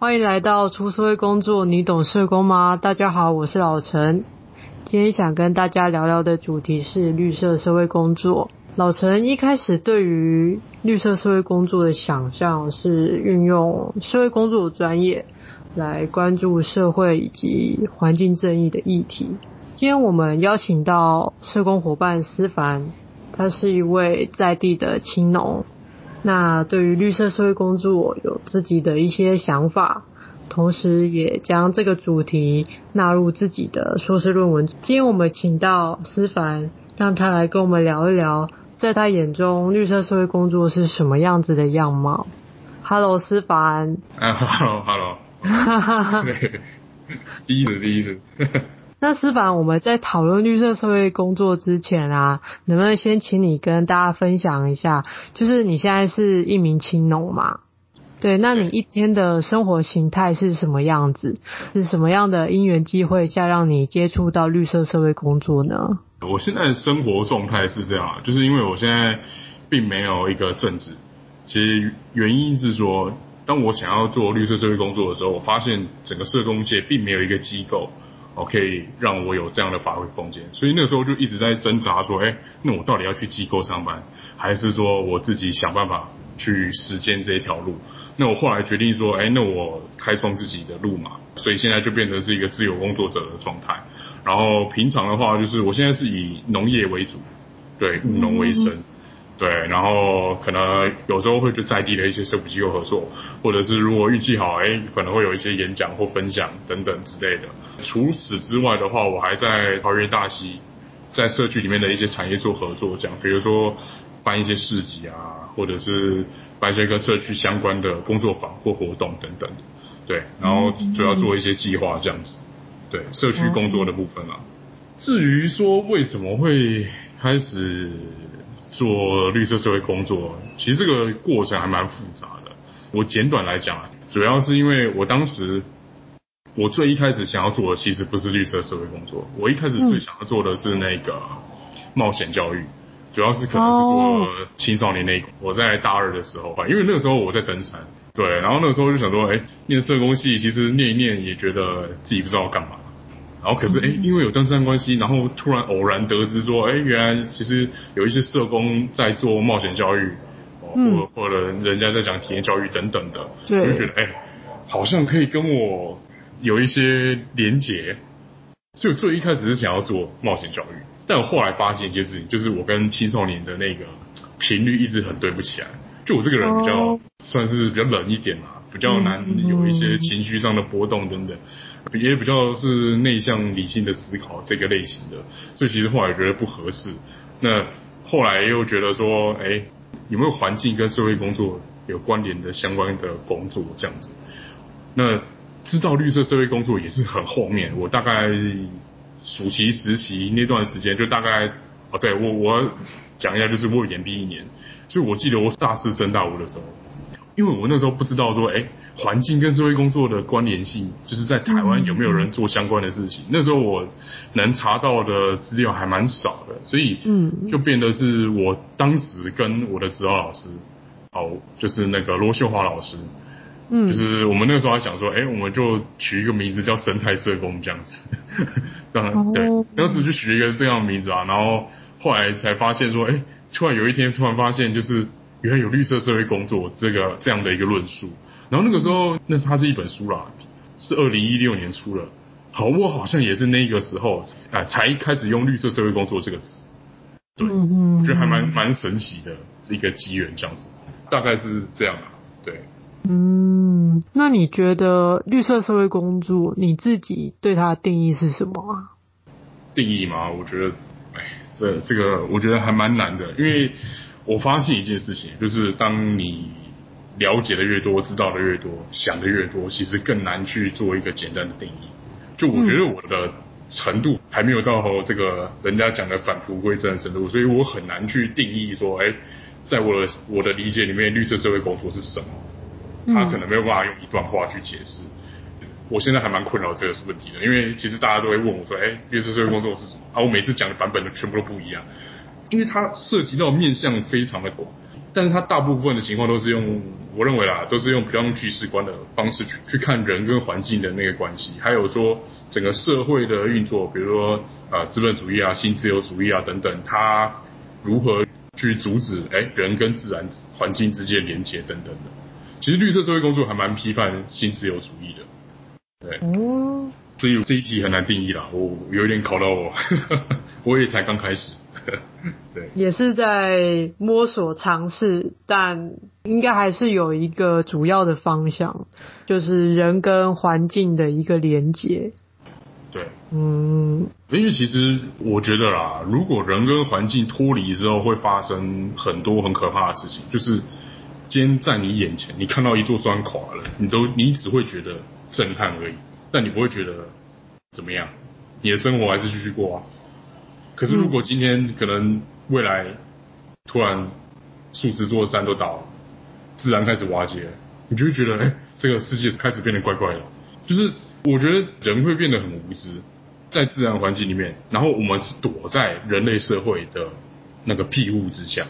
欢迎来到出社会工作，你懂社工吗？大家好，我是老陈。今天想跟大家聊聊的主题是绿色社会工作。老陈一开始对于绿色社会工作的想象是运用社会工作的专业来关注社会以及环境正义的议题。今天我们邀请到社工伙伴思凡，他是一位在地的青农。那对于绿色社会工作有自己的一些想法，同时也将这个主题纳入自己的硕士论文。今天我们请到思凡，让他来跟我们聊一聊，在他眼中绿色社会工作是什么样子的样貌。Hello，思凡。啊，Hello，Hello。哈哈哈。第一次，第一次。那思凡，我们在讨论绿色社会工作之前啊，能不能先请你跟大家分享一下，就是你现在是一名青农嘛？对，那你一天的生活形态是什么样子？是什么样的因缘机会下让你接触到绿色社会工作呢？我现在的生活状态是这样，就是因为我现在并没有一个正职，其实原因是说，当我想要做绿色社会工作的时候，我发现整个社工界并没有一个机构。可以让我有这样的发挥空间，所以那时候就一直在挣扎，说，哎，那我到底要去机构上班，还是说我自己想办法去实践这一条路？那我后来决定说，哎，那我开创自己的路嘛，所以现在就变成是一个自由工作者的状态。然后平常的话，就是我现在是以农业为主，对，务农为生。对，然后可能有时候会就在地的一些社福机构合作，或者是如果运气好，哎，可能会有一些演讲或分享等等之类的。除此之外的话，我还在桃园大溪，在社区里面的一些产业做合作，这样，比如说办一些市集啊，或者是办一些跟社区相关的工作坊或活动等等。对，然后主要做一些计划这样子。对，社区工作的部分啊。至于说为什么会开始。做绿色社会工作，其实这个过程还蛮复杂的。我简短来讲，主要是因为我当时我最一开始想要做的其实不是绿色社会工作，我一开始最想要做的是那个冒险教育，主要是可能是做青少年那一块。我在大二的时候吧，因为那个时候我在登山，对，然后那个时候就想说，哎，念社工系，其实念一念也觉得自己不知道要干嘛。然后可是哎，因为有登山关系，然后突然偶然得知说，哎，原来其实有一些社工在做冒险教育，哦或或者人家在讲体验教育等等的，我就觉得哎，好像可以跟我有一些连结。所以我最一开始是想要做冒险教育，但我后来发现一件事情，就是我跟青少年的那个频率一直很对不起来。就我这个人比较算是比较冷一点嘛。比较难有一些情绪上的波动等等，也比较是内向理性的思考这个类型的，所以其实后来觉得不合适。那后来又觉得说，哎，有没有环境跟社会工作有关联的相关的工作这样子？那知道绿色社会工作也是很后面，我大概暑期实习那段时间就大概，哦，对，我我讲一下，就是我延毕一年，所以我记得我大四升大五的时候。因为我那时候不知道说，哎，环境跟社会工作的关联性，就是在台湾有没有人做相关的事情。那时候我能查到的资料还蛮少的，所以，嗯，就变得是我当时跟我的指导老师，哦，就是那个罗秀华老师，嗯，就是我们那个时候还想说，哎，我们就取一个名字叫生态社工这样子，当然对，当时就取一个这样的名字啊，然后后来才发现说，哎，突然有一天突然发现就是。原来有绿色社会工作这个这样的一个论述，然后那个时候，那它是一本书啦，是二零一六年出了。好，我好像也是那个时候，哎，才开始用绿色社会工作这个词。对，我觉得还蛮蛮神奇的，是一个机缘这样子，大概是这样啊。对，嗯，那你觉得绿色社会工作，你自己对它的定义是什么啊？定义嘛，我觉得，哎，这这个我觉得还蛮难的，因为。我发现一件事情，就是当你了解的越多，知道的越多，想的越多，其实更难去做一个简单的定义。就我觉得我的程度还没有到这个人家讲的返璞归真的程度，所以我很难去定义说，哎，在我的我的理解里面，绿色社会工作是什么？他可能没有办法用一段话去解释。我现在还蛮困扰这个问题的，因为其实大家都会问我说，哎，绿色社会工作是什么？啊，我每次讲的版本都全部都不一样。因为它涉及到面向非常的广，但是它大部分的情况都是用我认为啦，都是用比较用叙事观的方式去去看人跟环境的那个关系，还有说整个社会的运作，比如说呃资本主义啊、新自由主义啊等等，它如何去阻止哎人跟自然环境之间连接等等的。其实绿色社会工作还蛮批判新自由主义的，对，哦，所以这一题很难定义啦，我有点考到我，我也才刚开始。对，也是在摸索尝试，但应该还是有一个主要的方向，就是人跟环境的一个连接。对，嗯，因为其实我觉得啦，如果人跟环境脱离之后，会发生很多很可怕的事情。就是今天在你眼前，你看到一座山垮了，你都你只会觉得震撼而已，但你不会觉得怎么样，你的生活还是继续过啊。可是，如果今天可能未来突然数十座山都倒了，自然开始瓦解，你就会觉得，这个世界开始变得怪怪的。就是我觉得人会变得很无知，在自然环境里面，然后我们是躲在人类社会的那个庇护之下。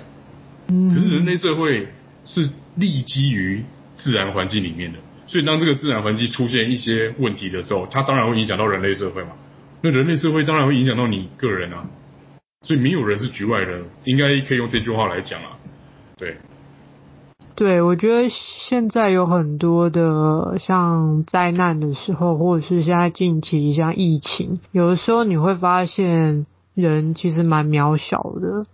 嗯。可是人类社会是立基于自然环境里面的，所以当这个自然环境出现一些问题的时候，它当然会影响到人类社会嘛。那人类社会当然会影响到你个人啊。所以没有人是局外人，应该可以用这句话来讲啊。对，对，我觉得现在有很多的像灾难的时候，或者是现在近期像疫情，有的时候你会发现人其实蛮渺小的。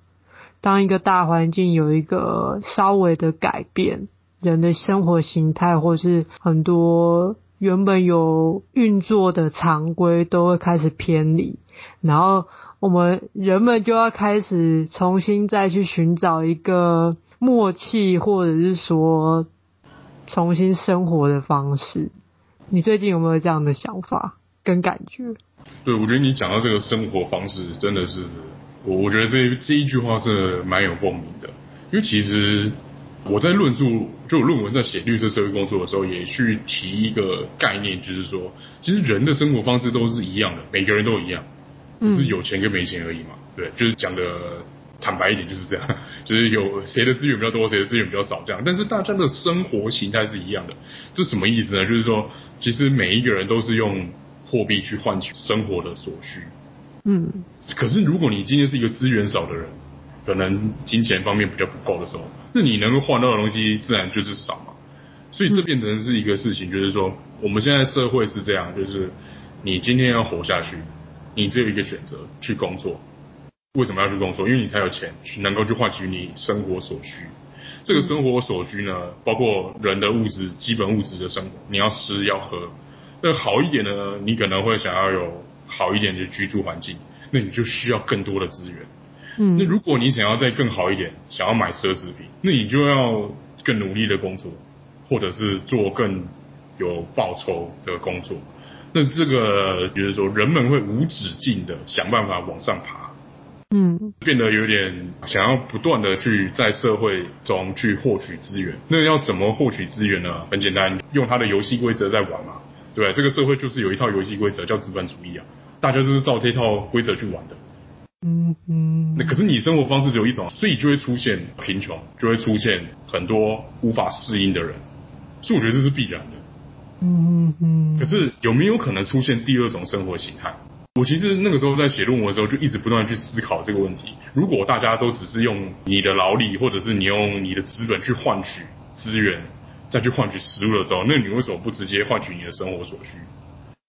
当一个大环境有一个稍微的改变，人的生活形态或是很多原本有运作的常规都会开始偏离，然后。我们人们就要开始重新再去寻找一个默契，或者是说重新生活的方式。你最近有没有这样的想法跟感觉？对，我觉得你讲到这个生活方式，真的是我我觉得这这一句话是蛮有共鸣的。因为其实我在论述就论文在写绿色社会工作的时候，也去提一个概念，就是说，其实人的生活方式都是一样的，每个人都一样。只是有钱跟没钱而已嘛，对，就是讲的坦白一点就是这样，就是有谁的资源比较多，谁的资源比较少这样，但是大家的生活形态是一样的，这什么意思呢？就是说，其实每一个人都是用货币去换取生活的所需，嗯，可是如果你今天是一个资源少的人，可能金钱方面比较不够的时候，那你能够换到的东西自然就是少嘛，所以这变成是一个事情，就是说我们现在社会是这样，就是你今天要活下去。你只有一个选择，去工作。为什么要去工作？因为你才有钱去，能够去换取你生活所需。这个生活所需呢，包括人的物质、基本物质的生活，你要吃要喝。那好一点呢，你可能会想要有好一点的居住环境，那你就需要更多的资源。嗯，那如果你想要再更好一点，想要买奢侈品，那你就要更努力的工作，或者是做更有报酬的工作。那这个就是说，人们会无止境的想办法往上爬，嗯，变得有点想要不断的去在社会中去获取资源。那要怎么获取资源呢？很简单，用他的游戏规则在玩嘛，对，这个社会就是有一套游戏规则叫资本主义啊，大家都是照这套规则去玩的。嗯嗯。那可是你生活方式只有一种，所以就会出现贫穷，就会出现很多无法适应的人，所以我觉得这是必然的。嗯嗯，可是有没有可能出现第二种生活形态？我其实那个时候在写论文的时候，就一直不断去思考这个问题。如果大家都只是用你的劳力，或者是你用你的资本去换取资源，再去换取食物的时候，那你为什么不直接换取你的生活所需？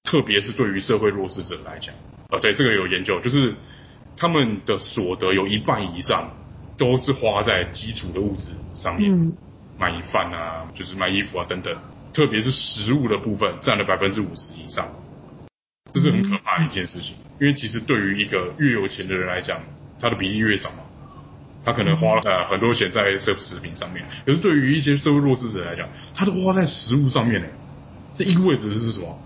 特别是对于社会弱势者来讲，啊，对，这个有研究，就是他们的所得有一半以上都是花在基础的物质上面，嗯、买饭啊，就是买衣服啊等等。特别是食物的部分占了百分之五十以上，这是很可怕的一件事情。因为其实对于一个越有钱的人来讲，他的比例越少嘛，他可能花了呃很多钱在奢侈品上面。可是对于一些社会弱势者来讲，他都花在食物上面呢。这意味着是什么？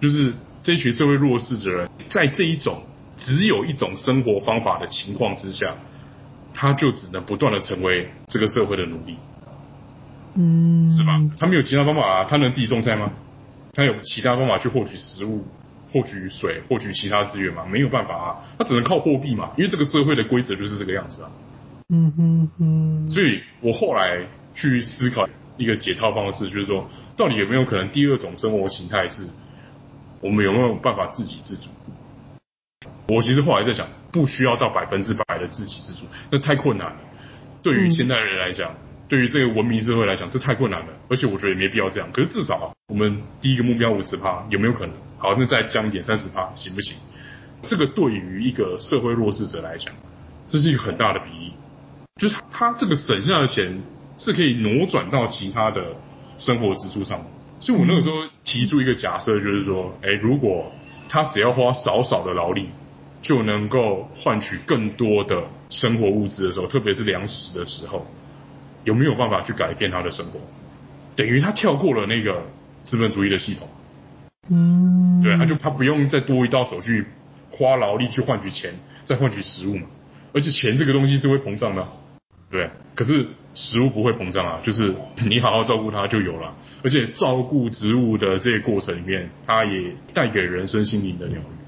就是这一群社会弱势者人，在这一种只有一种生活方法的情况之下，他就只能不断的成为这个社会的奴隶。嗯，是吧？他没有其他方法啊，他能自己种菜吗？他有其他方法去获取食物、获取水、获取其他资源吗？没有办法啊，他只能靠货币嘛，因为这个社会的规则就是这个样子啊。嗯哼哼。所以我后来去思考，一个解套方式，就是说，到底有没有可能第二种生活形态是，我们有没有办法自给自足？我其实后来在想，不需要到百分之百的自给自足，那太困难了。对于现代人来讲，嗯、对于这个文明社会来讲，这太困难了。而且我觉得也没必要这样。可是至少我们第一个目标五十趴有没有可能？好，那再降一点三十趴行不行？这个对于一个社会弱势者来讲，这是一个很大的比例。就是他这个省下的钱是可以挪转到其他的生活支出上。所以我那个时候提出一个假设，就是说，哎，如果他只要花少少的劳力，就能够换取更多的生活物资的时候，特别是粮食的时候，有没有办法去改变他的生活？等于他跳过了那个资本主义的系统。嗯，对，他就他不用再多一道手续，花劳力去换取钱，再换取食物嘛。而且钱这个东西是会膨胀的，对。可是食物不会膨胀啊，就是你好好照顾它就有了。而且照顾植物的这个过程里面，它也带给人身心灵的疗愈。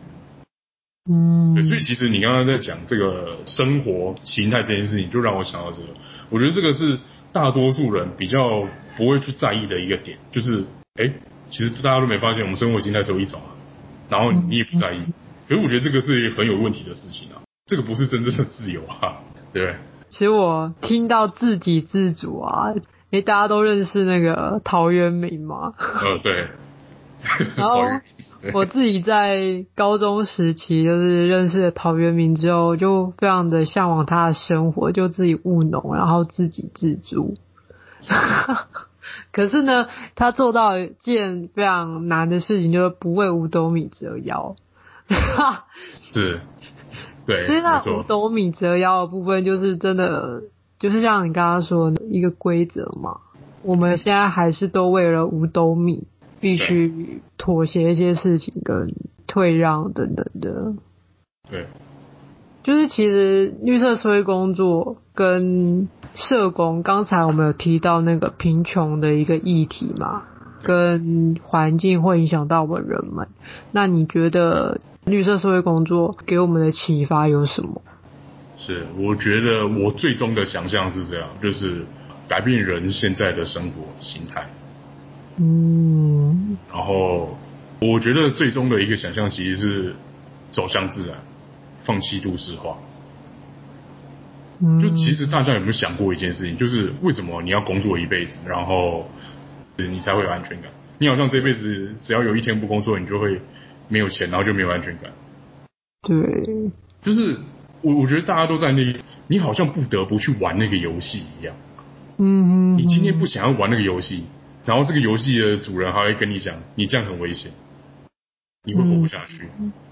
嗯，对，所以其实你刚刚在讲这个生活形态这件事情，就让我想到这个。我觉得这个是大多数人比较不会去在意的一个点，就是，哎，其实大家都没发现，我们生活形态只有一种啊，然后你也不在意。可是我觉得这个是很有问题的事情啊，这个不是真正的自由啊，对不对？其实我听到自给自足啊，哎，大家都认识那个陶渊明吗？呃，对。然后。我自己在高中时期就是认识了陶渊明之后，就非常的向往他的生活，就自己务农，然后自给自足。可是呢，他做到一件非常难的事情，就是不为五斗米折腰。是，对。所以那五斗米折腰的部分，就是真的，就是像你刚刚说的一个规则嘛。我们现在还是都为了五斗米。必须妥协一些事情跟退让等等的。对，就是其实绿色社会工作跟社工，刚才我们有提到那个贫穷的一个议题嘛，跟环境会影响到我们人们。那你觉得绿色社会工作给我们的启发有什么？是，我觉得我最终的想象是这样，就是改变人现在的生活形态。嗯，然后我觉得最终的一个想象其实是走向自然，放弃都市化。就其实大家有没有想过一件事情，就是为什么你要工作一辈子，然后你才会有安全感？你好像这辈子只要有一天不工作，你就会没有钱，然后就没有安全感。对，就是我我觉得大家都在那，你好像不得不去玩那个游戏一样。嗯，你今天不想要玩那个游戏。然后这个游戏的主人还会跟你讲，你这样很危险，你会活不下去。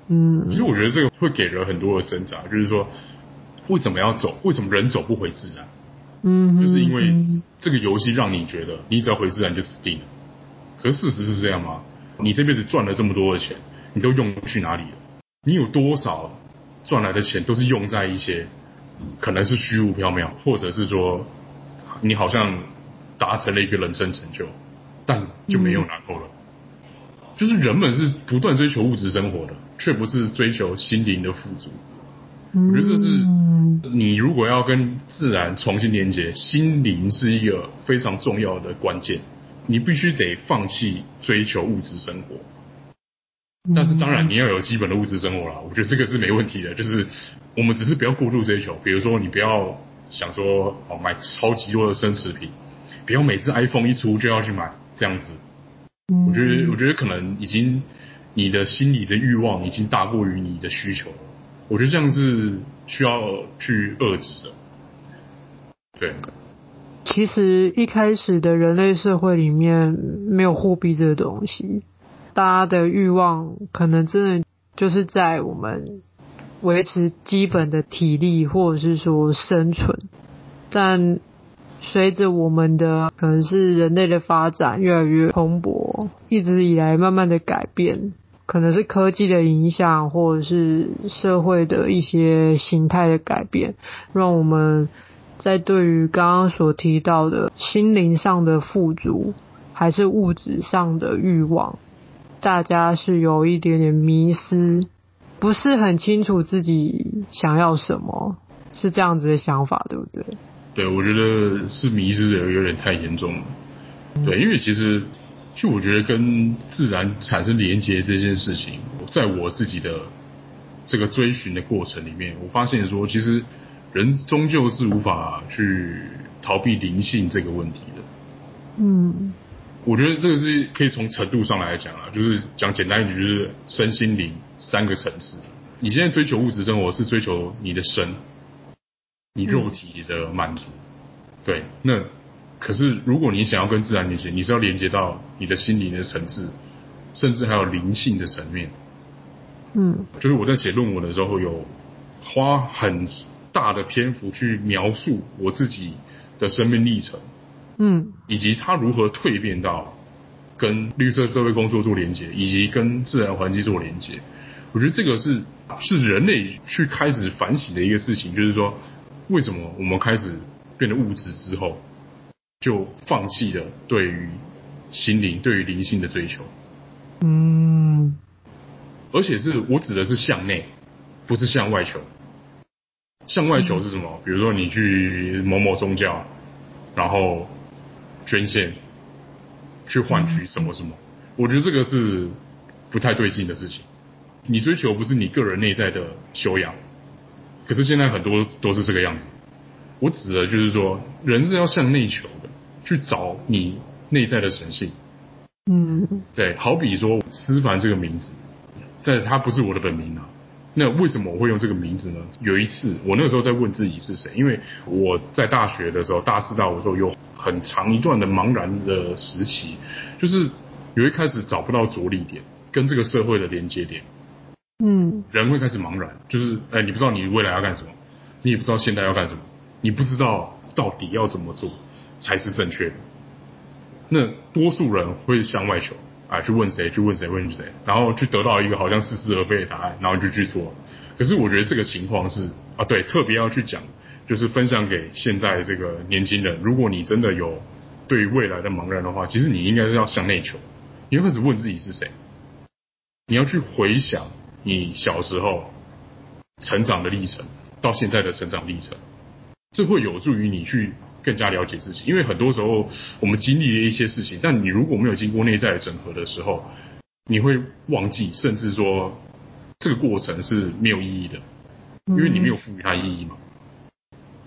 嗯，其实我觉得这个会给人很多的挣扎，就是说，为什么要走？为什么人走不回自然？嗯，就是因为这个游戏让你觉得，你只要回自然就死定了。可是事实是这样吗？你这辈子赚了这么多的钱，你都用去哪里了？你有多少赚来的钱都是用在一些可能是虚无缥缈，或者是说你好像。达成了一个人生成就，但就没有然后了。就是人们是不断追求物质生活的，却不是追求心灵的富足。我觉得这是你如果要跟自然重新连接，心灵是一个非常重要的关键。你必须得放弃追求物质生活，但是当然你要有基本的物质生活啦。我觉得这个是没问题的，就是我们只是不要过度追求。比如说，你不要想说哦，买超级多的奢侈品。不要每次 iPhone 一出就要去买这样子，我觉得我觉得可能已经你的心理的欲望已经大过于你的需求了，我觉得这样是需要去遏制的。对，其实一开始的人类社会里面没有货币这个东西，大家的欲望可能真的就是在我们维持基本的体力或者是说生存，但。随着我们的可能是人类的发展越来越蓬勃，一直以来慢慢的改变，可能是科技的影响，或者是社会的一些形态的改变，让我们在对于刚刚所提到的心灵上的富足，还是物质上的欲望，大家是有一点点迷失，不是很清楚自己想要什么，是这样子的想法，对不对？对，我觉得是迷失的有点太严重了。对，因为其实就我觉得跟自然产生连接这件事情，在我自己的这个追寻的过程里面，我发现说，其实人终究是无法去逃避灵性这个问题的。嗯。我觉得这个是可以从程度上来讲啊，就是讲简单一点，就是身心灵三个层次。你现在追求物质生活是追求你的身，你肉体的满足，对。那可是如果你想要跟自然连接，你是要连接到你的心灵的层次，甚至还有灵性的层面。嗯，就是我在写论文的时候，有花很大的篇幅去描述我自己的生命历程。嗯，以及它如何蜕变到跟绿色社会工作做连接，以及跟自然环境做连接，我觉得这个是是人类去开始反省的一个事情，就是说，为什么我们开始变得物质之后，就放弃了对于心灵、对于灵性的追求？嗯，而且是我指的是向内，不是向外求。向外求是什么？比如说你去某某宗教，然后。捐献，去换取什么什么？我觉得这个是不太对劲的事情。你追求不是你个人内在的修养，可是现在很多都是这个样子。我指的就是说，人是要向内求的，去找你内在的神性。嗯，对，好比说思凡这个名字，但是他不是我的本名啊。那为什么我会用这个名字呢？有一次，我那个时候在问自己是谁，因为我在大学的时候，大四大五的时候有很长一段的茫然的时期，就是有一开始找不到着力点，跟这个社会的连接点。嗯，人会开始茫然，就是哎，你不知道你未来要干什么，你也不知道现在要干什么，你不知道到底要怎么做才是正确的。那多数人会向外求。啊，去问谁？去问谁？问谁？然后去得到一个好像似是而非的答案，然后就去做。可是我觉得这个情况是啊，对，特别要去讲，就是分享给现在这个年轻人。如果你真的有对于未来的茫然的话，其实你应该是要向内求，你要开始问自己是谁。你要去回想你小时候成长的历程，到现在的成长历程，这会有助于你去。更加了解自己，因为很多时候我们经历了一些事情，但你如果没有经过内在的整合的时候，你会忘记，甚至说这个过程是没有意义的，因为你没有赋予它意义嘛。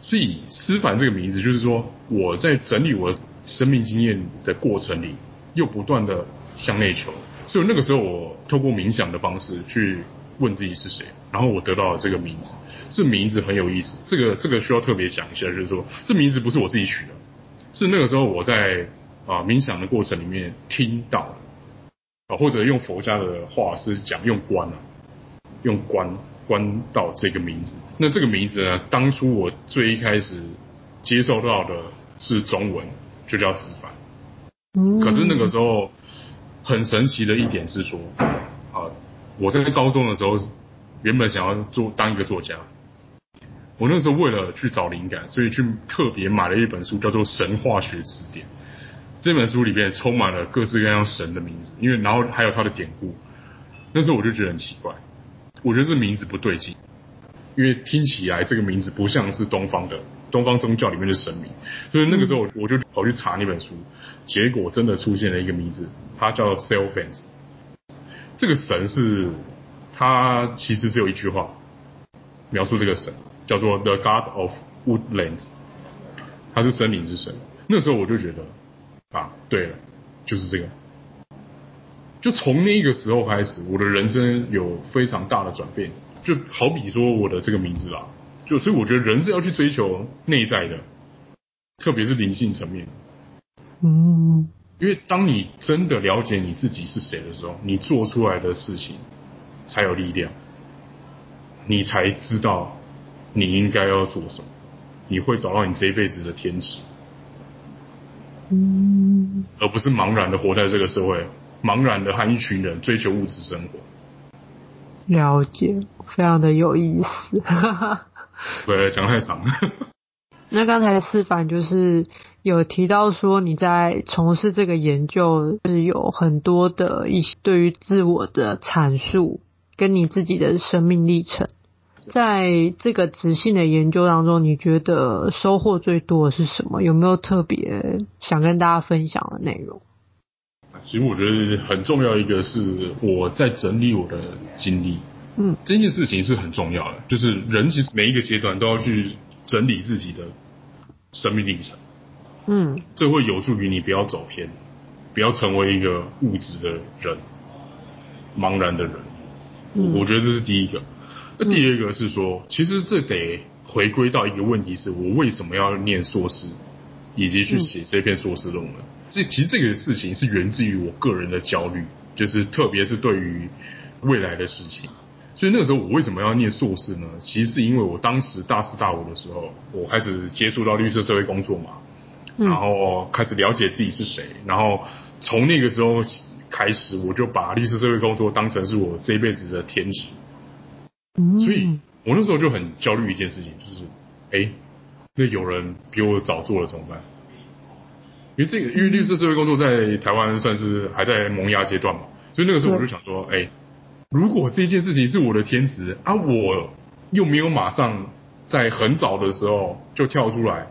所以思凡这个名字，就是说我在整理我的生命经验的过程里，又不断的向内求，所以那个时候我透过冥想的方式去。问自己是谁，然后我得到了这个名字。这名字很有意思，这个这个需要特别讲一下，就是说这名字不是我自己取的，是那个时候我在啊冥想的过程里面听到啊，或者用佛家的话是讲用观啊，用观观到这个名字。那这个名字呢，当初我最一开始接受到的是中文，就叫思凡。嗯。可是那个时候很神奇的一点是说。啊我在高中的时候，原本想要做当一个作家。我那时候为了去找灵感，所以去特别买了一本书，叫做《神话学词典》。这本书里面充满了各式各样神的名字，因为然后还有它的典故。那时候我就觉得很奇怪，我觉得这名字不对劲，因为听起来这个名字不像是东方的东方宗教里面的神明。所以那个时候我就跑去查那本书，结果真的出现了一个名字，它叫 Self-Fence。这个神是，它其实只有一句话描述这个神，叫做 The God of Woodlands，他是森林之神。那时候我就觉得，啊，对了，就是这个。就从那个时候开始，我的人生有非常大的转变。就好比说我的这个名字啦，就所以我觉得人是要去追求内在的，特别是灵性层面。嗯。因为当你真的了解你自己是谁的时候，你做出来的事情才有力量，你才知道你应该要做什么，你会找到你这一辈子的天职，嗯，而不是茫然的活在这个社会，茫然的和一群人追求物质生活。了解，非常的有意思。对，讲太长了。那刚才思凡就是。有提到说你在从事这个研究是有很多的一些对于自我的阐述，跟你自己的生命历程。在这个直性的研究当中，你觉得收获最多的是什么？有没有特别想跟大家分享的内容？其实我觉得很重要一个是我在整理我的经历。嗯，这件事情是很重要的，就是人其实每一个阶段都要去整理自己的生命历程。嗯，这会有助于你不要走偏，不要成为一个物质的人，茫然的人。嗯，我觉得这是第一个。那第二个是说，其实这得回归到一个问题：是我为什么要念硕士，以及去写这篇硕士论文？这其实这个事情是源自于我个人的焦虑，就是特别是对于未来的事情。所以那个时候我为什么要念硕士呢？其实是因为我当时大四大五的时候，我开始接触到绿色社会工作嘛，然后开始了解自己是谁，然后从那个时候开始，我就把绿色社会工作当成是我这一辈子的天职。所以，我那时候就很焦虑一件事情，就是，哎，那有人比我早做了怎么办？因为这个，因为绿色社会工作在台湾算是还在萌芽阶段嘛，所以那个时候我就想说，哎，如果这件事情是我的天职啊，我又没有马上在很早的时候就跳出来，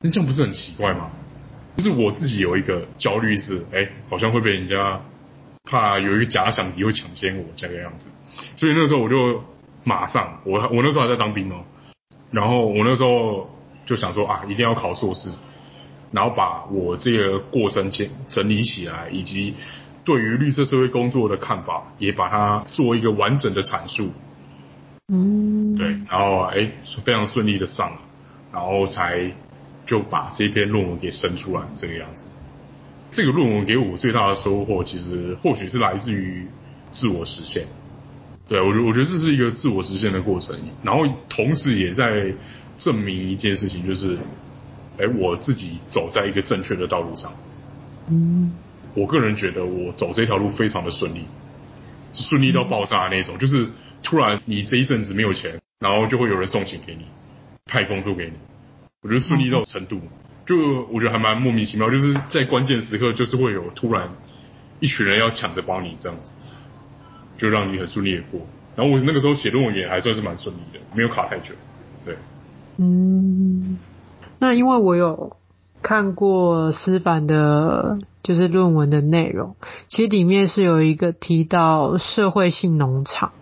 那这样不是很奇怪吗？就是我自己有一个焦虑是，哎，好像会被人家怕有一个假想敌会抢先我这个样子，所以那时候我就。马上，我我那时候还在当兵哦，然后我那时候就想说啊，一定要考硕士，然后把我这个过程先整理起来，以及对于绿色社会工作的看法，也把它做一个完整的阐述。嗯，对，然后哎，非常顺利的上了，然后才就把这篇论文给生出来这个样子。这个论文给我最大的收获，其实或许是来自于自我实现。对，我觉我觉得这是一个自我实现的过程，然后同时也在证明一件事情，就是，哎，我自己走在一个正确的道路上。嗯，我个人觉得我走这条路非常的顺利，顺利到爆炸的那种，就是突然你这一阵子没有钱，然后就会有人送钱给你，派工作给你。我觉得顺利到程度，就我觉得还蛮莫名其妙，就是在关键时刻，就是会有突然一群人要抢着帮你这样子。就让你很顺利的过，然后我那个时候写论文也还算是蛮顺利的，没有卡太久。对，嗯，那因为我有看过思凡的，就是论文的内容，其实里面是有一个提到社会性农场。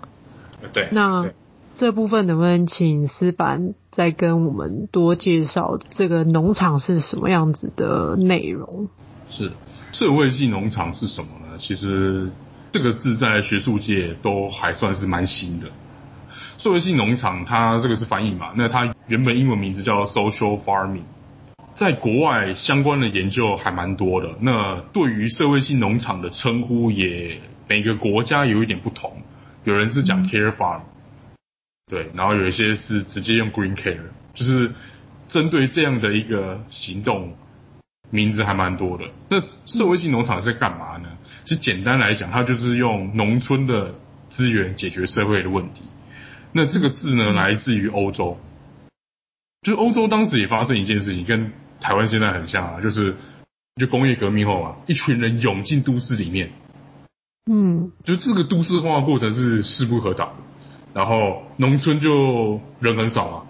对，那这部分能不能请思凡再跟我们多介绍这个农场是什么样子的内容？是社会性农场是什么呢？其实。这个字在学术界都还算是蛮新的。社会性农场，它这个是翻译嘛？那它原本英文名字叫 social farming，在国外相关的研究还蛮多的。那对于社会性农场的称呼，也每个国家有一点不同。有人是讲 care farm，对，然后有一些是直接用 green care，就是针对这样的一个行动。名字还蛮多的。那社会性农场是干嘛呢？其实简单来讲，它就是用农村的资源解决社会的问题。那这个字呢，来自于欧洲。就是欧洲当时也发生一件事情，跟台湾现在很像啊，就是就工业革命后啊，一群人涌进都市里面。嗯，就这个都市化过程是势不可挡，然后农村就人很少啊。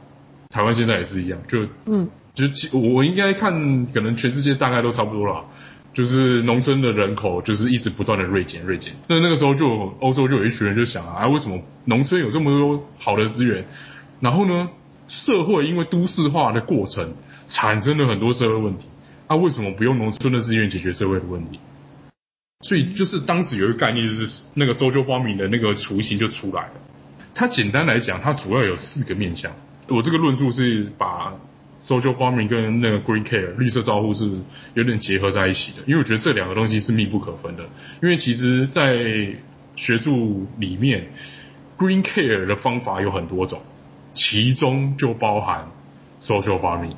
台湾现在也是一样，就嗯。就我应该看，可能全世界大概都差不多了，就是农村的人口就是一直不断的锐减锐减。那那个时候就欧洲就有一群人就想啊，为什么农村有这么多好的资源，然后呢，社会因为都市化的过程产生了很多社会问题，啊，为什么不用农村的资源解决社会的问题？所以就是当时有一个概念，就是那个 social farming 的那个雏形就出来了。它简单来讲，它主要有四个面向。我这个论述是把。Social farming 跟那个 Green Care 绿色照护是有点结合在一起的，因为我觉得这两个东西是密不可分的。因为其实，在学术里面，Green Care 的方法有很多种，其中就包含 Social farming。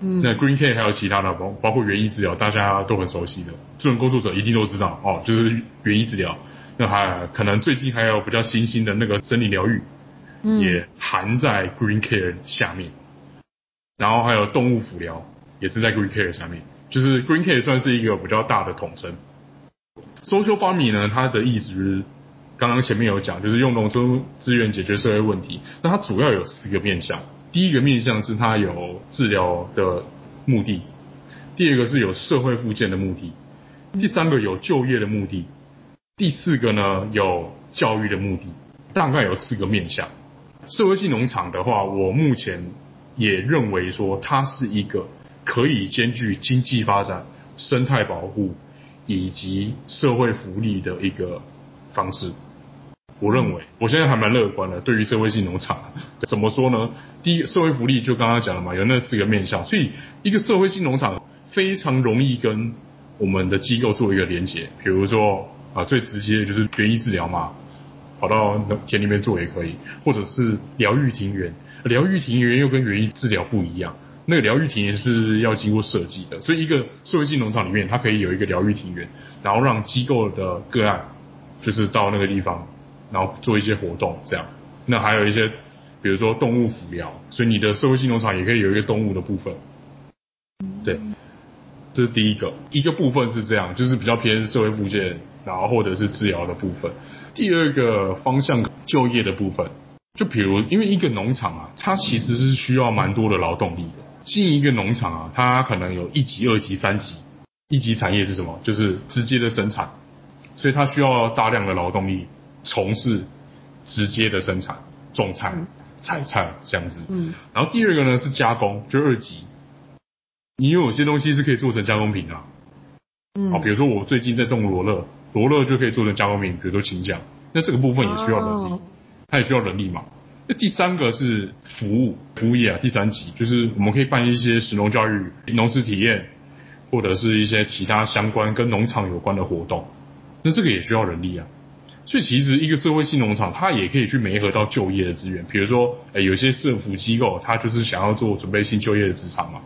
嗯，那 Green Care 还有其他的，包包括园艺治疗，大家都很熟悉的，助人工作者一定都知道哦，就是园艺治疗。那还可能最近还有比较新兴的那个森林疗愈，嗯，也含在 Green Care 下面。然后还有动物辅疗，也是在 Green Care 下面，就是 Green Care 算是一个比较大的统称。Social Farming 呢，它的意思就是刚刚前面有讲，就是用农村资源解决社会问题。那它主要有四个面向。第一个面向是它有治疗的目的，第二个是有社会复健的目的，第三个有就业的目的，第四个呢有教育的目的，大概有四个面向。社会性农场的话，我目前也认为说它是一个可以兼具经济发展、生态保护以及社会福利的一个方式。我认为我现在还蛮乐观的，对于社会性农场，怎么说呢？第一，社会福利就刚刚讲了嘛，有那四个面向，所以一个社会性农场非常容易跟我们的机构做一个连接。比如说啊，最直接的就是园艺治疗嘛，跑到田里面做也可以，或者是疗愈庭园，疗愈庭园又跟园艺治疗不一样，那个疗愈庭园是要经过设计的，所以一个社会性农场里面，它可以有一个疗愈庭园，然后让机构的个案就是到那个地方。然后做一些活动，这样。那还有一些，比如说动物辅疗，所以你的社会性农场也可以有一个动物的部分。对，这是第一个，一个部分是这样，就是比较偏社会复健，然后或者是治疗的部分。第二个方向，就业的部分，就比如，因为一个农场啊，它其实是需要蛮多的劳动力的。进一个农场啊，它可能有一级、二级、三级。一级产业是什么？就是直接的生产，所以它需要大量的劳动力。从事直接的生产，种菜、采菜这样子。嗯。然后第二个呢是加工，就二级。你有些东西是可以做成加工品啊。嗯。好，比如说我最近在种罗勒，罗勒就可以做成加工品，比如说青酱。那这个部分也需要人力，哦、它也需要人力嘛。那第三个是服务服务业啊，第三级就是我们可以办一些食农教育、农事体验，或者是一些其他相关跟农场有关的活动。那这个也需要人力啊。所以其实一个社会性农场，它也可以去媒合到就业的资源，比如说，诶，有些社福机构，它就是想要做准备性就业的职场嘛，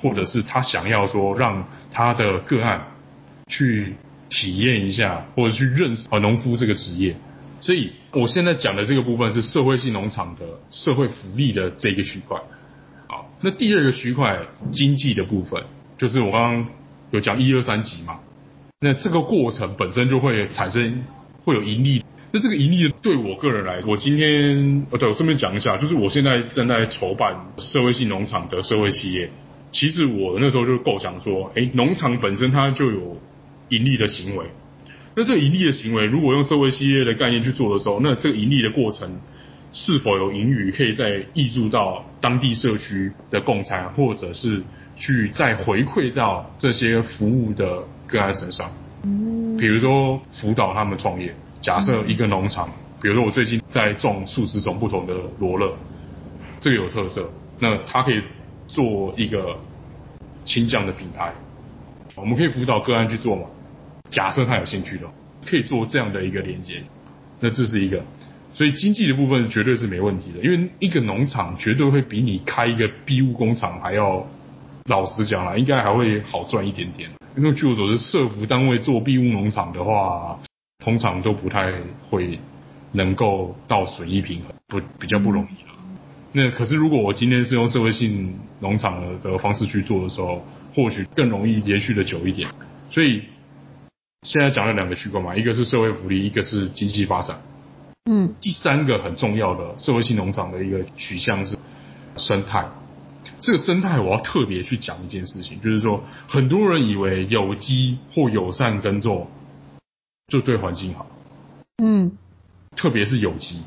或者是他想要说让他的个案去体验一下，或者去认识啊农夫这个职业。所以我现在讲的这个部分是社会性农场的社会福利的这个区块。好，那第二个区块经济的部分，就是我刚刚有讲一二三级嘛，那这个过程本身就会产生。会有盈利，那这个盈利对我个人来，我今天呃，对我顺便讲一下，就是我现在正在筹办社会性农场的社会企业。其实我那时候就构想说，哎，农场本身它就有盈利的行为，那这个盈利的行为，如果用社会企业的概念去做的时候，那这个盈利的过程是否有盈余，可以再挹注到当地社区的共餐，或者是去再回馈到这些服务的个案身上。比如说辅导他们创业，假设一个农场，比如说我最近在种数十种不同的罗勒，这个有特色，那它可以做一个青酱的品牌，我们可以辅导个案去做嘛？假设他有兴趣的，可以做这样的一个连接，那这是一个，所以经济的部分绝对是没问题的，因为一个农场绝对会比你开一个庇护工厂还要，老实讲啦，应该还会好赚一点点。因为据我所知，社福单位做庇护农场的话，通常都不太会能够到损益平衡，不比较不容易了。那可是如果我今天是用社会性农场的方式去做的时候，或许更容易延续的久一点。所以现在讲了两个区块嘛，一个是社会福利，一个是经济发展。嗯，第三个很重要的社会性农场的一个取向是生态。这个生态我要特别去讲一件事情，就是说很多人以为有机或友善耕作就对环境好，嗯，特别是有机，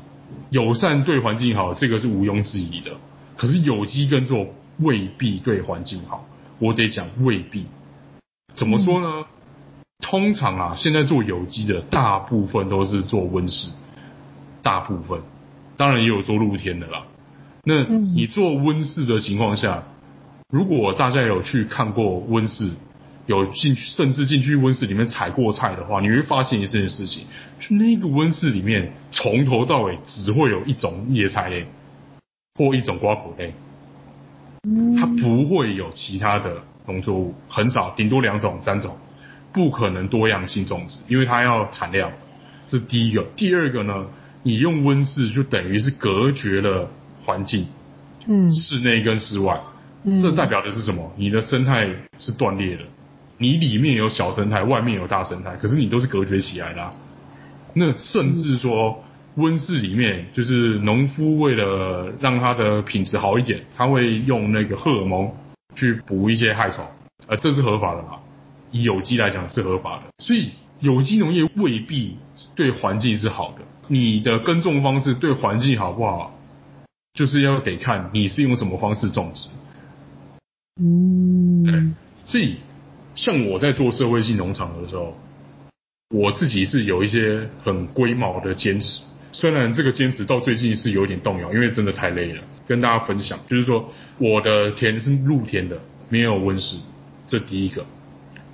友善对环境好，这个是毋庸置疑的。可是有机耕作未必对环境好，我得讲未必。怎么说呢？通常啊，现在做有机的大部分都是做温室，大部分，当然也有做露天的啦。那你做温室的情况下，如果大家有去看过温室，有进去甚至进去温室里面采过菜的话，你会发现一件事情：就那个温室里面从头到尾只会有一种叶菜类或一种瓜果类，它不会有其他的农作物，很少，顶多两种、三种，不可能多样性种植，因为它要产量。这是第一个。第二个呢，你用温室就等于是隔绝了。环境，嗯，室内跟室外，嗯，这代表的是什么？你的生态是断裂的，你里面有小生态，外面有大生态，可是你都是隔绝起来的啊。那甚至说温室里面，就是农夫为了让它的品质好一点，他会用那个荷尔蒙去补一些害虫，呃，这是合法的嘛？以有机来讲是合法的，所以有机农业未必对环境是好的。你的耕种方式对环境好不好，就是要得看你是用什么方式种植。嗯，对，所以像我在做社会性农场的时候，我自己是有一些很龟毛的坚持。虽然这个坚持到最近是有点动摇，因为真的太累了。跟大家分享，就是说我的田是露天的，没有温室，这第一个。